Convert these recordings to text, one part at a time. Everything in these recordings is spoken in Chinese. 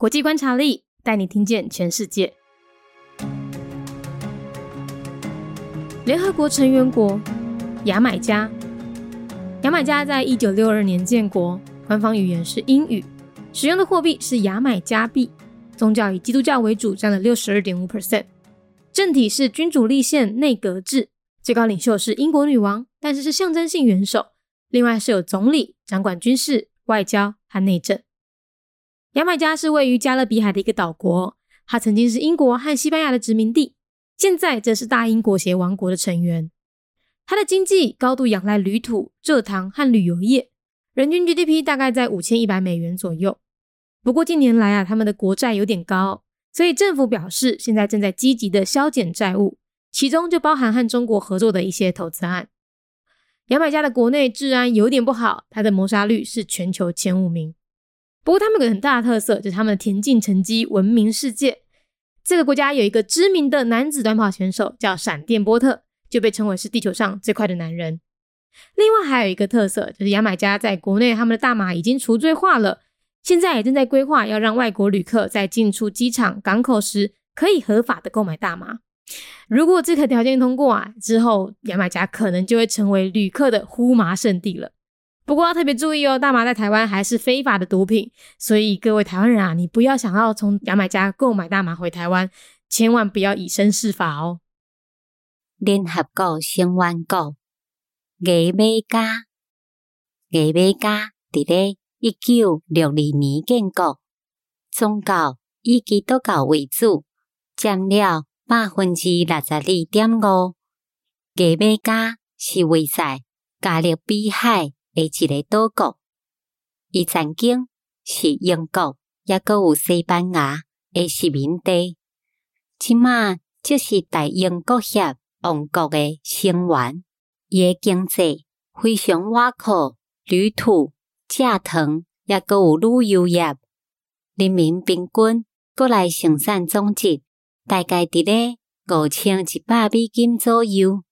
国际观察力带你听见全世界。联合国成员国牙买加，牙买加在一九六二年建国，官方语言是英语，使用的货币是牙买加币，宗教以基督教为主，占了六十二点五 percent。政体是君主立宪内阁制，最高领袖是英国女王，但是是象征性元首。另外是有总理掌管军事、外交和内政。牙买加是位于加勒比海的一个岛国，它曾经是英国和西班牙的殖民地，现在则是大英国协王国的成员。它的经济高度仰赖铝土、蔗糖和旅游业，人均 GDP 大概在五千一百美元左右。不过近年来啊，他们的国债有点高，所以政府表示现在正在积极的削减债务，其中就包含和中国合作的一些投资案。牙买加的国内治安有点不好，它的谋杀率是全球前五名。不过，他们有个很大的特色，就是他们的田径成绩闻名世界。这个国家有一个知名的男子短跑选手，叫闪电波特，就被称为是地球上最快的男人。另外，还有一个特色，就是牙买加在国内他们的大麻已经除罪化了，现在也正在规划要让外国旅客在进出机场、港口时可以合法的购买大麻。如果这个条件通过啊，之后牙买加可能就会成为旅客的呼麻圣地了。不过要特别注意哦，大麻在台湾还是非法的毒品，所以各位台湾人啊，你不要想要从牙买加购买大麻回台湾，千万不要以身试法哦。联合国成员国牙买加，牙买加伫咧一九六二年建国，宗教以基督教为主，占了百分之六十二点五。牙买加是位在加勒比海。诶，一个岛国，伊曾经是英国，也阁有西班牙诶殖民地。即马即是大英国协王国诶成员，伊诶经济非常瓦靠铝土、蔗糖，也阁有旅游业。人民平均国内生产总值大概伫咧五千一百美金左右，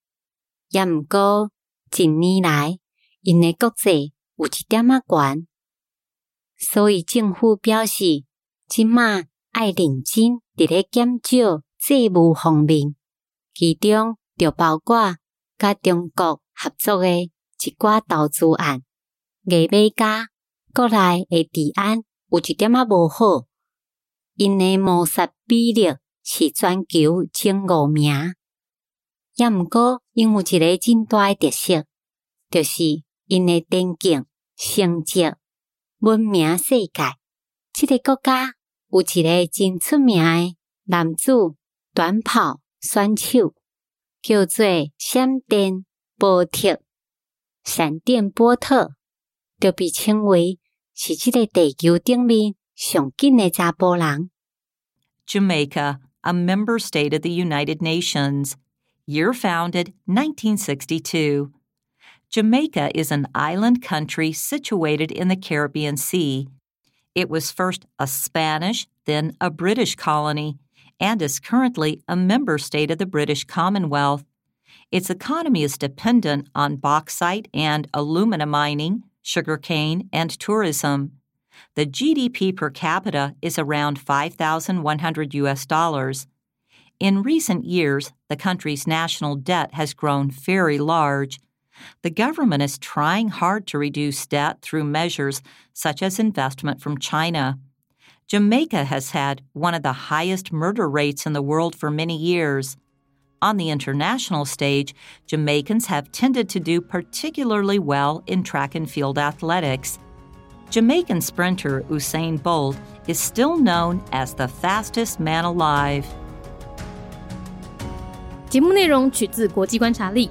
也毋过近年来。因诶国债有一点仔悬，所以政府表示，即马爱认真伫咧减少债务方面，其中就包括甲中国合作诶一寡投资案。牙买加国内诶治安有一点仔无好，因诶谋杀比例是全球前五名。也毋过，因有一个真大诶特色，就是。因的电竞成绩闻名世界，即个国家有一个真出名的男子短跑选手，叫做闪电波特。闪电波特就被称为是即个地球顶面上紧的查甫人。Jamaica, a member state of the United Nations, year founded 1962. Jamaica is an island country situated in the Caribbean Sea. It was first a Spanish, then a British colony, and is currently a member state of the British Commonwealth. Its economy is dependent on bauxite and alumina mining, sugarcane, and tourism. The GDP per capita is around 5,100 US dollars. In recent years, the country's national debt has grown very large The government is trying hard to reduce debt through measures such as investment from China. Jamaica has had one of the highest murder rates in the world for many years. On the international stage, Jamaicans have tended to do particularly well in track and field athletics. Jamaican sprinter Usain Bolt is still known as the fastest man alive. 节目内容取自国际观察力。